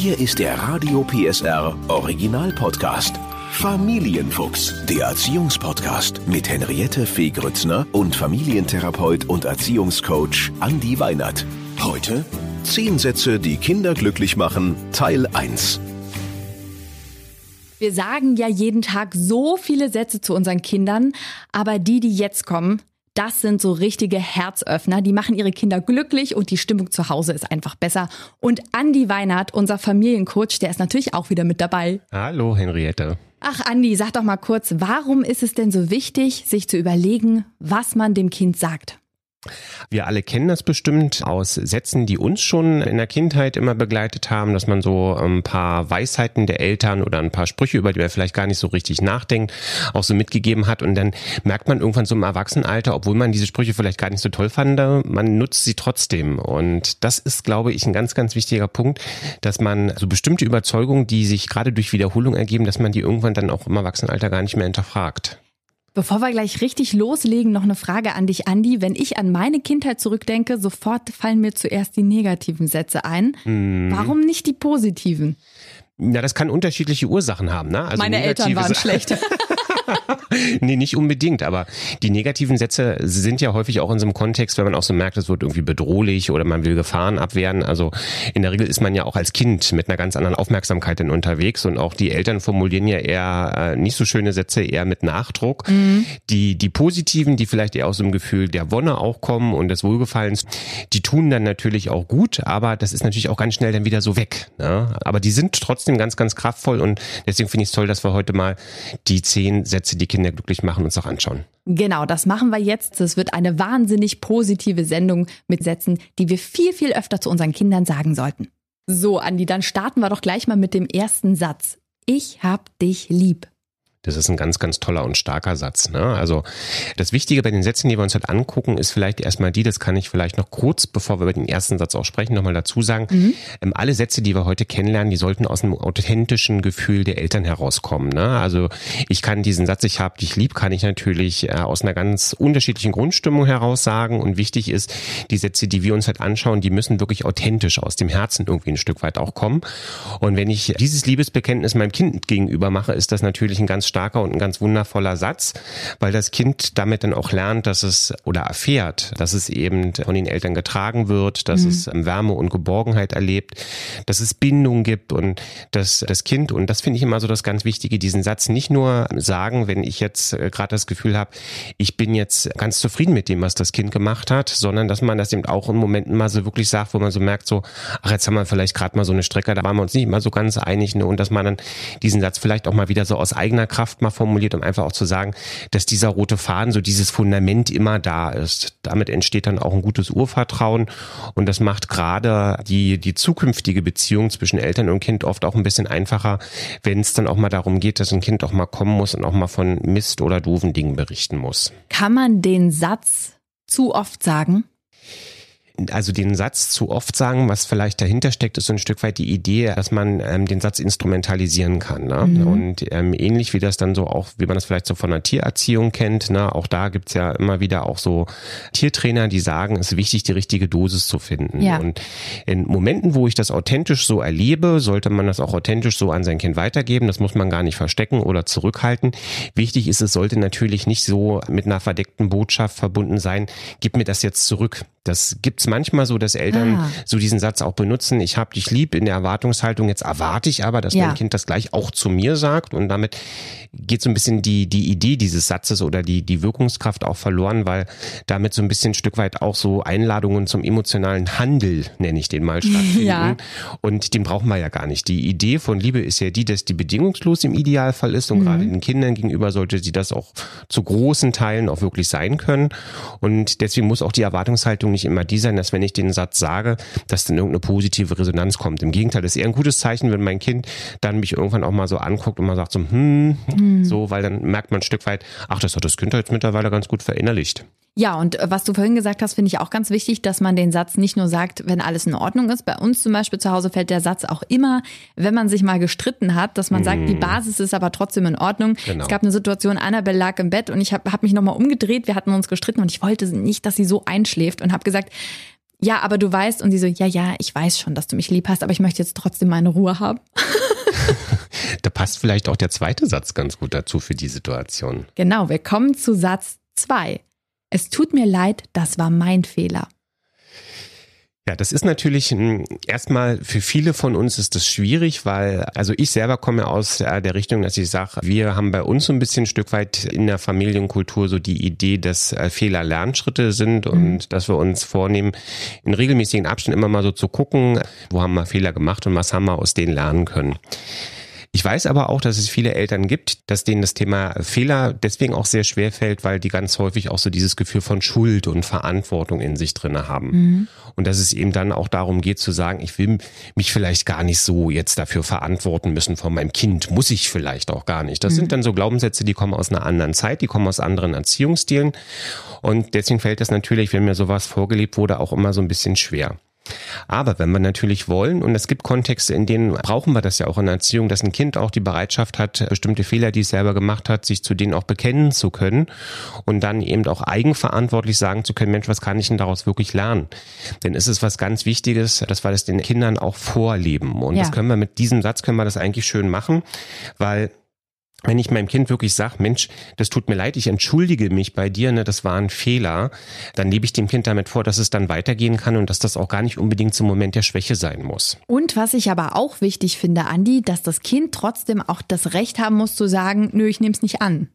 Hier ist der Radio PSR Original Podcast. Familienfuchs, der Erziehungspodcast mit Henriette Fee Grützner und Familientherapeut und Erziehungscoach Andi Weinert. Heute zehn Sätze, die Kinder glücklich machen, Teil 1. Wir sagen ja jeden Tag so viele Sätze zu unseren Kindern, aber die, die jetzt kommen, das sind so richtige Herzöffner. Die machen ihre Kinder glücklich und die Stimmung zu Hause ist einfach besser. Und Andi Weinert, unser Familiencoach, der ist natürlich auch wieder mit dabei. Hallo Henriette. Ach Andi, sag doch mal kurz, warum ist es denn so wichtig, sich zu überlegen, was man dem Kind sagt? Wir alle kennen das bestimmt aus Sätzen, die uns schon in der Kindheit immer begleitet haben, dass man so ein paar Weisheiten der Eltern oder ein paar Sprüche, über die man vielleicht gar nicht so richtig nachdenkt, auch so mitgegeben hat. Und dann merkt man irgendwann so im Erwachsenenalter, obwohl man diese Sprüche vielleicht gar nicht so toll fand, man nutzt sie trotzdem. Und das ist, glaube ich, ein ganz, ganz wichtiger Punkt, dass man so bestimmte Überzeugungen, die sich gerade durch Wiederholung ergeben, dass man die irgendwann dann auch im Erwachsenenalter gar nicht mehr hinterfragt. Bevor wir gleich richtig loslegen, noch eine Frage an dich, Andi. Wenn ich an meine Kindheit zurückdenke, sofort fallen mir zuerst die negativen Sätze ein. Mhm. Warum nicht die positiven? Ja, das kann unterschiedliche Ursachen haben. Ne? Also Meine Eltern waren schlecht. nee, nicht unbedingt, aber die negativen Sätze sind ja häufig auch in so einem Kontext, wenn man auch so merkt, es wird irgendwie bedrohlich oder man will Gefahren abwehren. Also in der Regel ist man ja auch als Kind mit einer ganz anderen Aufmerksamkeit dann unterwegs und auch die Eltern formulieren ja eher äh, nicht so schöne Sätze, eher mit Nachdruck. Mhm. Die, die positiven, die vielleicht eher aus dem Gefühl der Wonne auch kommen und des Wohlgefallens, die tun dann natürlich auch gut, aber das ist natürlich auch ganz schnell dann wieder so weg. Ne? Aber die sind trotzdem ganz, ganz kraftvoll und deswegen finde ich es toll, dass wir heute mal die zehn Sätze, die Kinder glücklich machen, uns auch anschauen. Genau, das machen wir jetzt. Es wird eine wahnsinnig positive Sendung mit Sätzen, die wir viel, viel öfter zu unseren Kindern sagen sollten. So, Andi, dann starten wir doch gleich mal mit dem ersten Satz. Ich hab dich lieb. Das ist ein ganz, ganz toller und starker Satz. Ne? Also das Wichtige bei den Sätzen, die wir uns heute angucken, ist vielleicht erstmal die, das kann ich vielleicht noch kurz, bevor wir über den ersten Satz auch sprechen, nochmal dazu sagen. Mhm. Ähm, alle Sätze, die wir heute kennenlernen, die sollten aus einem authentischen Gefühl der Eltern herauskommen. Ne? Also ich kann diesen Satz, ich hab dich lieb, kann ich natürlich äh, aus einer ganz unterschiedlichen Grundstimmung heraus sagen. Und wichtig ist, die Sätze, die wir uns halt anschauen, die müssen wirklich authentisch aus dem Herzen irgendwie ein Stück weit auch kommen. Und wenn ich dieses Liebesbekenntnis meinem Kind gegenüber mache, ist das natürlich ein ganz starker und ein ganz wundervoller Satz, weil das Kind damit dann auch lernt, dass es oder erfährt, dass es eben von den Eltern getragen wird, dass mhm. es Wärme und Geborgenheit erlebt, dass es Bindung gibt und dass das Kind, und das finde ich immer so das ganz Wichtige, diesen Satz nicht nur sagen, wenn ich jetzt äh, gerade das Gefühl habe, ich bin jetzt ganz zufrieden mit dem, was das Kind gemacht hat, sondern dass man das eben auch in Momenten mal so wirklich sagt, wo man so merkt, so, ach, jetzt haben wir vielleicht gerade mal so eine Strecke, da waren wir uns nicht mal so ganz einig, ne? und dass man dann diesen Satz vielleicht auch mal wieder so aus eigener Kraft Kraft mal formuliert, um einfach auch zu sagen, dass dieser rote Faden, so dieses Fundament immer da ist. Damit entsteht dann auch ein gutes Urvertrauen und das macht gerade die, die zukünftige Beziehung zwischen Eltern und Kind oft auch ein bisschen einfacher, wenn es dann auch mal darum geht, dass ein Kind auch mal kommen muss und auch mal von Mist oder doofen Dingen berichten muss. Kann man den Satz zu oft sagen? Also den Satz zu oft sagen, was vielleicht dahinter steckt, ist so ein Stück weit die Idee, dass man ähm, den Satz instrumentalisieren kann. Ne? Mhm. Und ähm, ähnlich wie das dann so auch, wie man das vielleicht so von der Tiererziehung kennt, ne? auch da gibt's ja immer wieder auch so Tiertrainer, die sagen, es ist wichtig, die richtige Dosis zu finden. Ja. Und in Momenten, wo ich das authentisch so erlebe, sollte man das auch authentisch so an sein Kind weitergeben. Das muss man gar nicht verstecken oder zurückhalten. Wichtig ist, es sollte natürlich nicht so mit einer verdeckten Botschaft verbunden sein, gib mir das jetzt zurück. Das gibt's manchmal so, dass Eltern ah. so diesen Satz auch benutzen, ich habe dich lieb in der Erwartungshaltung, jetzt erwarte ich aber, dass ja. mein Kind das gleich auch zu mir sagt und damit geht so ein bisschen die, die Idee dieses Satzes oder die, die Wirkungskraft auch verloren, weil damit so ein bisschen ein Stück weit auch so Einladungen zum emotionalen Handel, nenne ich den mal, stattfinden. Ja. Und den brauchen wir ja gar nicht. Die Idee von Liebe ist ja die, dass die bedingungslos im Idealfall ist und mhm. gerade den Kindern gegenüber sollte sie das auch zu großen Teilen auch wirklich sein können. Und deswegen muss auch die Erwartungshaltung nicht immer die sein, dass wenn ich den Satz sage, dass dann irgendeine positive Resonanz kommt. Im Gegenteil, das ist eher ein gutes Zeichen, wenn mein Kind dann mich irgendwann auch mal so anguckt und mal sagt so, hm, mhm. so, weil dann merkt man ein Stück weit, ach, das hat das Kind jetzt mittlerweile ganz gut verinnerlicht. Ja, und äh, was du vorhin gesagt hast, finde ich auch ganz wichtig, dass man den Satz nicht nur sagt, wenn alles in Ordnung ist. Bei uns zum Beispiel zu Hause fällt der Satz auch immer, wenn man sich mal gestritten hat, dass man sagt, die mhm. Basis ist aber trotzdem in Ordnung. Genau. Es gab eine Situation, Annabelle lag im Bett und ich habe hab mich nochmal umgedreht, wir hatten uns gestritten und ich wollte nicht, dass sie so einschläft und habe gesagt, ja, aber du weißt und sie so, ja, ja, ich weiß schon, dass du mich lieb hast, aber ich möchte jetzt trotzdem meine Ruhe haben. da passt vielleicht auch der zweite Satz ganz gut dazu für die Situation. Genau, wir kommen zu Satz zwei. Es tut mir leid, das war mein Fehler. Ja, das ist natürlich hm, erstmal für viele von uns ist das schwierig, weil also ich selber komme aus der Richtung, dass ich sage, wir haben bei uns so ein bisschen ein Stück weit in der Familienkultur so die Idee, dass äh, Fehler Lernschritte sind und mhm. dass wir uns vornehmen, in regelmäßigen Abständen immer mal so zu gucken, wo haben wir Fehler gemacht und was haben wir aus denen lernen können. Ich weiß aber auch, dass es viele Eltern gibt, dass denen das Thema Fehler deswegen auch sehr schwer fällt, weil die ganz häufig auch so dieses Gefühl von Schuld und Verantwortung in sich drinne haben. Mhm. Und dass es eben dann auch darum geht zu sagen, ich will mich vielleicht gar nicht so jetzt dafür verantworten müssen von meinem Kind, muss ich vielleicht auch gar nicht. Das mhm. sind dann so Glaubenssätze, die kommen aus einer anderen Zeit, die kommen aus anderen Erziehungsstilen. Und deswegen fällt das natürlich, wenn mir sowas vorgelebt wurde, auch immer so ein bisschen schwer. Aber wenn wir natürlich wollen, und es gibt Kontexte, in denen brauchen wir das ja auch in der Erziehung, dass ein Kind auch die Bereitschaft hat, bestimmte Fehler, die es selber gemacht hat, sich zu denen auch bekennen zu können und dann eben auch eigenverantwortlich sagen zu können, Mensch, was kann ich denn daraus wirklich lernen? Denn es ist was ganz Wichtiges, dass wir das den Kindern auch vorleben. Und ja. das können wir mit diesem Satz können wir das eigentlich schön machen, weil wenn ich meinem Kind wirklich sage, Mensch, das tut mir leid, ich entschuldige mich bei dir, ne, das war ein Fehler, dann lebe ich dem Kind damit vor, dass es dann weitergehen kann und dass das auch gar nicht unbedingt zum Moment der Schwäche sein muss. Und was ich aber auch wichtig finde, Andi, dass das Kind trotzdem auch das Recht haben muss zu sagen, nö, ich nehme es nicht an.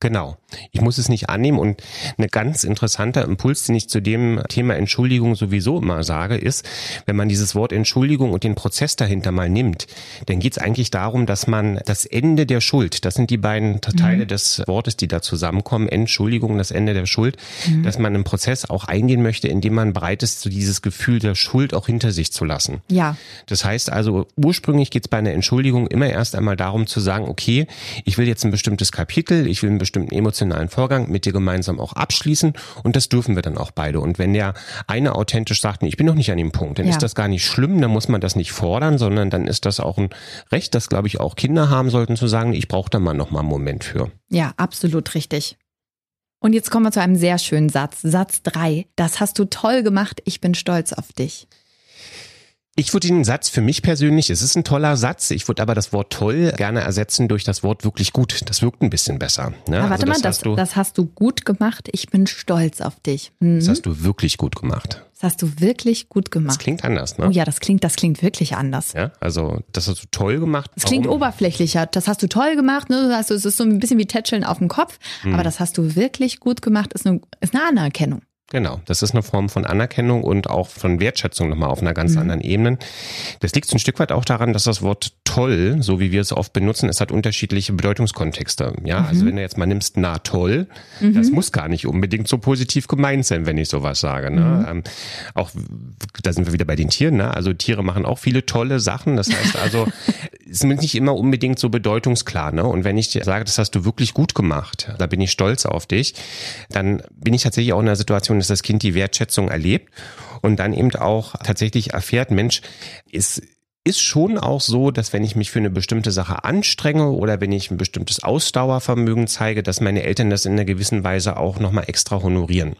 Genau. Ich muss es nicht annehmen. Und ein ganz interessanter Impuls, den ich zu dem Thema Entschuldigung sowieso immer sage, ist, wenn man dieses Wort Entschuldigung und den Prozess dahinter mal nimmt, dann geht es eigentlich darum, dass man das Ende der Schuld, das sind die beiden Teile mhm. des Wortes, die da zusammenkommen, Entschuldigung, das Ende der Schuld, mhm. dass man einen Prozess auch eingehen möchte, indem man bereit ist, so dieses Gefühl der Schuld auch hinter sich zu lassen. Ja. Das heißt also, ursprünglich geht es bei einer Entschuldigung immer erst einmal darum zu sagen, okay, ich will jetzt ein bestimmtes Kapitel, ich will ein bestimmten emotionalen Vorgang mit dir gemeinsam auch abschließen und das dürfen wir dann auch beide. Und wenn der eine authentisch sagt, nee, ich bin noch nicht an dem Punkt, dann ja. ist das gar nicht schlimm, dann muss man das nicht fordern, sondern dann ist das auch ein Recht, das glaube ich auch Kinder haben sollten zu sagen, ich brauche da mal noch mal einen Moment für. Ja, absolut richtig. Und jetzt kommen wir zu einem sehr schönen Satz. Satz drei. Das hast du toll gemacht. Ich bin stolz auf dich. Ich würde den Satz für mich persönlich, es ist ein toller Satz, ich würde aber das Wort toll gerne ersetzen durch das Wort wirklich gut. Das wirkt ein bisschen besser. Ne? Warte also das mal, das, du, das hast du gut gemacht. Ich bin stolz auf dich. Mhm. Das hast du wirklich gut gemacht. Das hast du wirklich gut gemacht. Das klingt anders, ne? Oh ja, das klingt, das klingt wirklich anders. Ja, also das hast du toll gemacht. Das klingt oberflächlicher. Das hast du toll gemacht, ne? Also, es ist so ein bisschen wie Tätscheln auf dem Kopf. Hm. Aber das hast du wirklich gut gemacht, ist eine, ist eine Anerkennung. Genau, das ist eine Form von Anerkennung und auch von Wertschätzung nochmal auf einer ganz mhm. anderen Ebene. Das liegt ein Stück weit auch daran, dass das Wort toll, so wie wir es oft benutzen, es hat unterschiedliche Bedeutungskontexte. Ja, mhm. also wenn du jetzt mal nimmst, na toll, mhm. das muss gar nicht unbedingt so positiv gemeint sein, wenn ich sowas sage. Ne? Mhm. Ähm, auch, da sind wir wieder bei den Tieren, ne? Also Tiere machen auch viele tolle Sachen. Das heißt also, ist nicht immer unbedingt so bedeutungsklar. Ne? Und wenn ich dir sage, das hast du wirklich gut gemacht, da bin ich stolz auf dich, dann bin ich tatsächlich auch in einer Situation, dass das Kind die Wertschätzung erlebt und dann eben auch tatsächlich erfährt, Mensch, ist ist schon auch so, dass wenn ich mich für eine bestimmte Sache anstrenge oder wenn ich ein bestimmtes Ausdauervermögen zeige, dass meine Eltern das in einer gewissen Weise auch nochmal extra honorieren.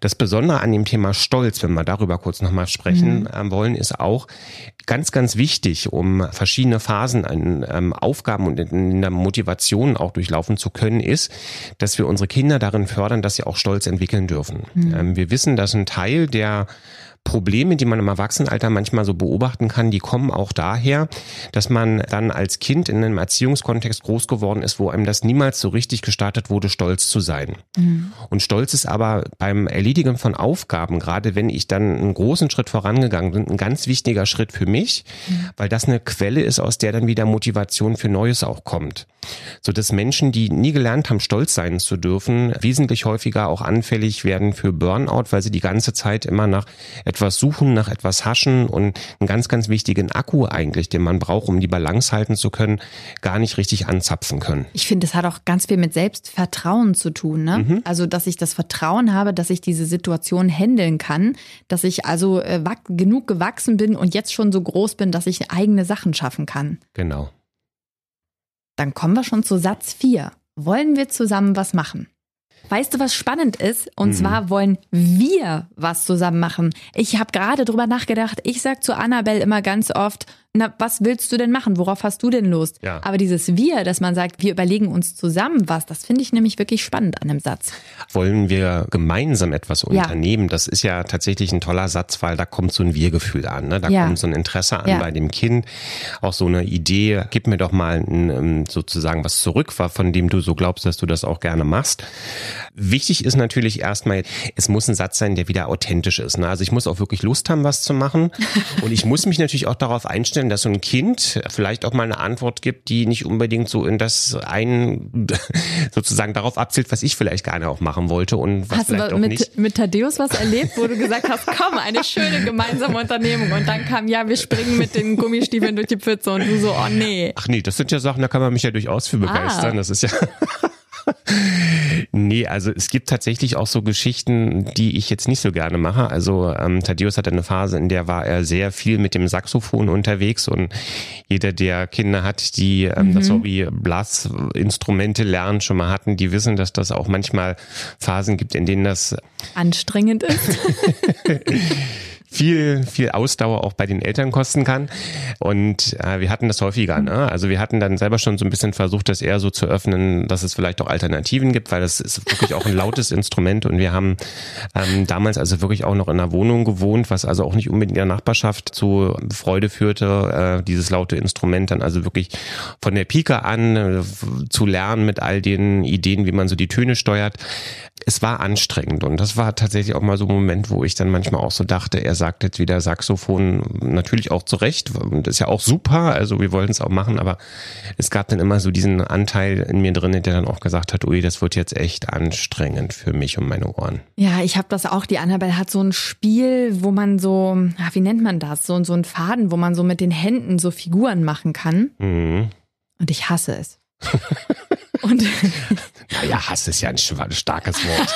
Das Besondere an dem Thema Stolz, wenn wir darüber kurz nochmal sprechen mhm. Ähm, wollen, ist auch ganz, ganz wichtig, um verschiedene Phasen an ähm, Aufgaben und in der Motivation auch durchlaufen zu können, ist, dass wir unsere Kinder darin fördern, dass sie auch Stolz entwickeln dürfen. Mhm. Ähm, wir wissen, dass ein Teil der Probleme, die man im Erwachsenenalter manchmal so beobachten kann, die kommen auch daher, dass man dann als Kind in einem Erziehungskontext groß geworden ist, wo einem das niemals so richtig gestartet wurde, stolz zu sein. Mhm. Und Stolz ist aber beim Erledigen von Aufgaben, gerade wenn ich dann einen großen Schritt vorangegangen bin, ein ganz wichtiger Schritt für mich, mhm. weil das eine Quelle ist, aus der dann wieder Motivation für Neues auch kommt. So dass Menschen, die nie gelernt haben, stolz sein zu dürfen, wesentlich häufiger auch anfällig werden für Burnout, weil sie die ganze Zeit immer nach etwas suchen, nach etwas haschen und einen ganz, ganz wichtigen Akku eigentlich, den man braucht, um die Balance halten zu können, gar nicht richtig anzapfen können. Ich finde, es hat auch ganz viel mit Selbstvertrauen zu tun. Ne? Mhm. Also, dass ich das Vertrauen habe, dass ich diese Situation handeln kann, dass ich also äh, genug gewachsen bin und jetzt schon so groß bin, dass ich eigene Sachen schaffen kann. Genau. Dann kommen wir schon zu Satz 4. Wollen wir zusammen was machen? Weißt du, was spannend ist? Und mhm. zwar wollen wir was zusammen machen. Ich habe gerade drüber nachgedacht. Ich sag zu Annabelle immer ganz oft, na, was willst du denn machen? Worauf hast du denn Lust? Ja. Aber dieses Wir, dass man sagt, wir überlegen uns zusammen was, das finde ich nämlich wirklich spannend an dem Satz. Wollen wir gemeinsam etwas unternehmen? Ja. Das ist ja tatsächlich ein toller Satz, weil da kommt so ein Wir-Gefühl an. Ne? Da ja. kommt so ein Interesse an bei dem Kind. Auch so eine Idee, gib mir doch mal ein, ähm, sozusagen was zurück, von dem du so glaubst, dass du das auch gerne machst. Wichtig ist natürlich erstmal, es muss ein Satz sein, der wieder authentisch ist. Ne? Also ich muss auch wirklich Lust haben, was zu machen. Und ich muss mich natürlich auch darauf einstellen, vorstellen, dass so ein Kind vielleicht auch mal eine Antwort gibt, die nicht unbedingt so in das ein sozusagen darauf abzielt, was ich vielleicht gerne auch machen wollte und was hast vielleicht du auch mit, nicht. mit Thaddeus was erlebt, wo du gesagt hast, komm, eine schöne gemeinsame Unternehmung und dann kam, ja, wir springen mit den Gummistiefeln durch die Pfütze und du so, oh nee. Ach nee, das sind ja Sachen, da kann man mich ja durchaus für begeistern. Ah. Das ist ja nee, also es gibt tatsächlich auch so Geschichten, die ich jetzt nicht so gerne mache. Also ähm, Thaddeus hatte eine Phase, in der war er sehr viel mit dem Saxophon unterwegs und jeder, der Kinder hat, die ähm, mhm. das Hobby Blasinstrumente lernen, schon mal hatten, die wissen, dass das auch manchmal Phasen gibt, in denen das anstrengend ist. viel, viel Ausdauer auch bei den Eltern kosten kann. Und äh, wir hatten das häufiger. Ne? Also wir hatten dann selber schon so ein bisschen versucht, das eher so zu öffnen, dass es vielleicht auch Alternativen gibt, weil das ist wirklich auch ein lautes Instrument. Und wir haben ähm, damals also wirklich auch noch in einer Wohnung gewohnt, was also auch nicht unbedingt in der Nachbarschaft zu Freude führte, äh, dieses laute Instrument dann also wirklich von der Pike an äh, zu lernen mit all den Ideen, wie man so die Töne steuert. Es war anstrengend und das war tatsächlich auch mal so ein Moment, wo ich dann manchmal auch so dachte, er sagt jetzt wieder Saxophon, natürlich auch zu Recht, das ist ja auch super, also wir wollten es auch machen, aber es gab dann immer so diesen Anteil in mir drin, der dann auch gesagt hat, ui, das wird jetzt echt anstrengend für mich und meine Ohren. Ja, ich habe das auch, die Annabelle hat so ein Spiel, wo man so, wie nennt man das, so, so ein Faden, wo man so mit den Händen so Figuren machen kann. Mhm. Und ich hasse es. Und naja, Hass ist ja ein starkes Wort.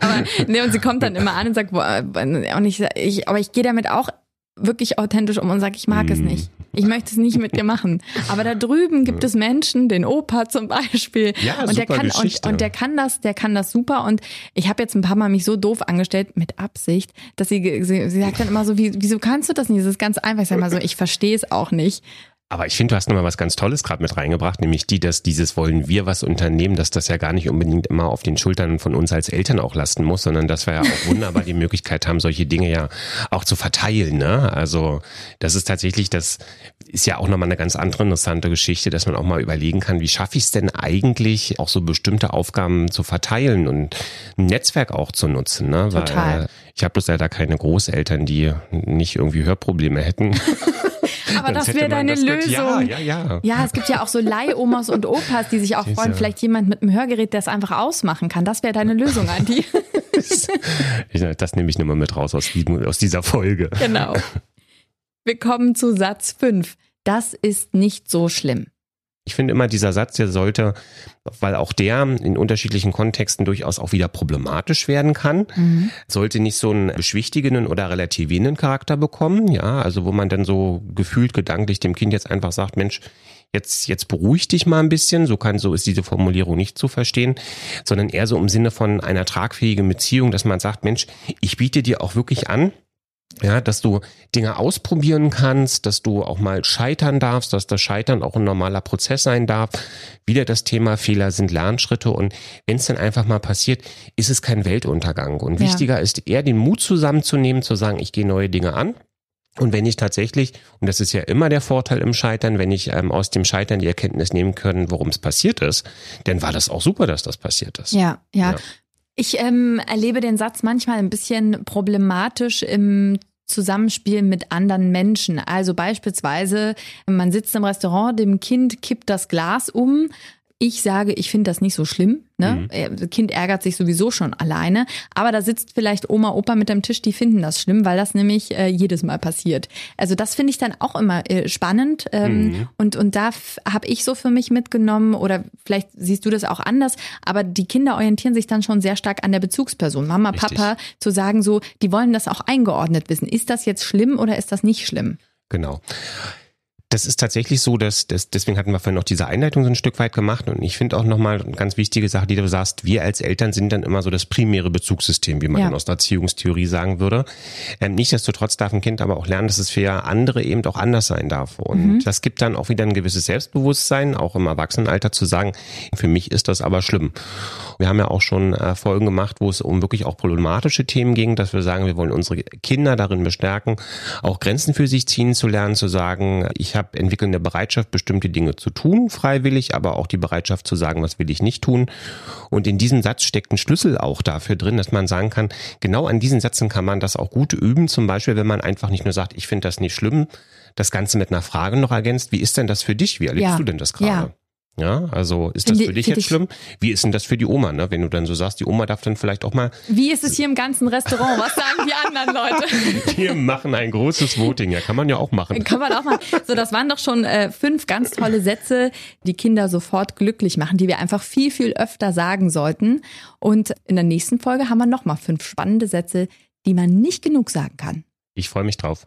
aber nee, und sie kommt dann immer an und sagt, boah, und ich, ich aber ich gehe damit auch wirklich authentisch um und sage, ich mag mm. es nicht. Ich möchte es nicht mit dir machen. Aber da drüben gibt es Menschen, den Opa zum Beispiel, ja, und der kann und, und, der kann das, der kann das super. Und ich habe jetzt ein paar Mal mich so doof angestellt mit Absicht, dass sie, sie, sie sagt dann immer so, wie, wieso kannst du das nicht? Das ist ganz einfach. Ich sage mal so, ich verstehe es auch nicht. Aber ich finde, du hast nochmal was ganz Tolles gerade mit reingebracht, nämlich die, dass dieses wollen wir was unternehmen, dass das ja gar nicht unbedingt immer auf den Schultern von uns als Eltern auch lasten muss, sondern dass wir ja auch wunderbar die Möglichkeit haben, solche Dinge ja auch zu verteilen. Ne? Also das ist tatsächlich, das ist ja auch nochmal eine ganz andere interessante Geschichte, dass man auch mal überlegen kann, wie schaffe ich es denn eigentlich, auch so bestimmte Aufgaben zu verteilen und ein Netzwerk auch zu nutzen. Ne? Total. Weil ich habe bloß leider keine Großeltern, die nicht irgendwie Hörprobleme hätten. Aber das wäre deine das Lösung. ja, ja, ja. Ja, es gibt ja auch so Leihomas und Opas, die sich auch freuen, ja. vielleicht jemand mit einem Hörgerät, der es einfach ausmachen kann. Das wäre deine Lösung, Andi. das nehme ich nur mal mit raus aus, aus dieser Folge. Genau. Wir kommen zu Satz 5. Das ist nicht so schlimm. Ich finde immer, dieser Satz, der sollte, weil auch der in unterschiedlichen Kontexten durchaus auch wieder problematisch werden kann, mhm. sollte nicht so einen beschwichtigenden oder relativierenden Charakter bekommen, ja, also wo man dann so gefühlt gedanklich dem Kind jetzt einfach sagt, Mensch, jetzt, jetzt beruhig dich mal ein bisschen, so kann, so ist diese Formulierung nicht zu verstehen, sondern eher so im Sinne von einer tragfähigen Beziehung, dass man sagt, Mensch, ich biete dir auch wirklich an, ja, dass du Dinge ausprobieren kannst, dass du auch mal scheitern darfst, dass das Scheitern auch ein normaler Prozess sein darf. Wieder das Thema Fehler sind Lernschritte und wenn es dann einfach mal passiert, ist es kein Weltuntergang. Und ja. wichtiger ist eher den Mut zusammenzunehmen, zu sagen, ich gehe neue Dinge an. Und wenn ich tatsächlich, und das ist ja immer der Vorteil im Scheitern, wenn ich ähm, aus dem Scheitern die Erkenntnis nehmen können, worum es passiert ist, dann war das auch super, dass das passiert ist. Ja, ja. ja. Ich ähm, erlebe den Satz manchmal ein bisschen problematisch im Zusammenspiel mit anderen Menschen. Also beispielsweise, man sitzt im Restaurant, dem Kind kippt das Glas um, ich sage, ich finde das nicht so schlimm. Ne? Mhm. Das Kind ärgert sich sowieso schon alleine. Aber da sitzt vielleicht Oma, Opa mit am Tisch, die finden das schlimm, weil das nämlich äh, jedes Mal passiert. Also das finde ich dann auch immer äh, spannend. Ähm, mhm. und, und da habe ich so für mich mitgenommen, oder vielleicht siehst du das auch anders, aber die Kinder orientieren sich dann schon sehr stark an der Bezugsperson. Mama, Richtig. Papa, zu sagen so, die wollen das auch eingeordnet wissen. Ist das jetzt schlimm oder ist das nicht schlimm? Genau. Das ist tatsächlich so, dass, dass deswegen hatten wir vorhin noch diese Einleitung so ein Stück weit gemacht und ich finde auch nochmal eine ganz wichtige Sache, die du sagst, wir als Eltern sind dann immer so das primäre Bezugssystem, wie man ja. aus der Erziehungstheorie sagen würde. Ähm, nichtsdestotrotz darf ein Kind aber auch lernen, dass es für andere eben auch anders sein darf und mhm. das gibt dann auch wieder ein gewisses Selbstbewusstsein, auch im Erwachsenenalter zu sagen, für mich ist das aber schlimm. Wir haben ja auch schon äh, Folgen gemacht, wo es um wirklich auch problematische Themen ging, dass wir sagen, wir wollen unsere Kinder darin bestärken, auch Grenzen für sich ziehen zu lernen, zu sagen, ich habe entwickelnde Bereitschaft, bestimmte Dinge zu tun, freiwillig, aber auch die Bereitschaft zu sagen, was will ich nicht tun. Und in diesem Satz steckt ein Schlüssel auch dafür drin, dass man sagen kann, genau an diesen Sätzen kann man das auch gut üben, zum Beispiel, wenn man einfach nicht nur sagt, ich finde das nicht schlimm, das Ganze mit einer Frage noch ergänzt, wie ist denn das für dich? Wie erlebst ja. du denn das gerade? Ja. Ja, also ist das für dich jetzt schlimm? Wie ist denn das für die Oma, ne? Wenn du dann so sagst, die Oma darf dann vielleicht auch mal. Wie ist es hier im ganzen Restaurant? Was sagen die anderen Leute? Wir machen ein großes Voting, ja, kann man ja auch machen. Kann man auch machen. So, das waren doch schon äh, fünf ganz tolle Sätze, die Kinder sofort glücklich machen, die wir einfach viel, viel öfter sagen sollten. Und in der nächsten Folge haben wir nochmal fünf spannende Sätze, die man nicht genug sagen kann. Ich freue mich drauf.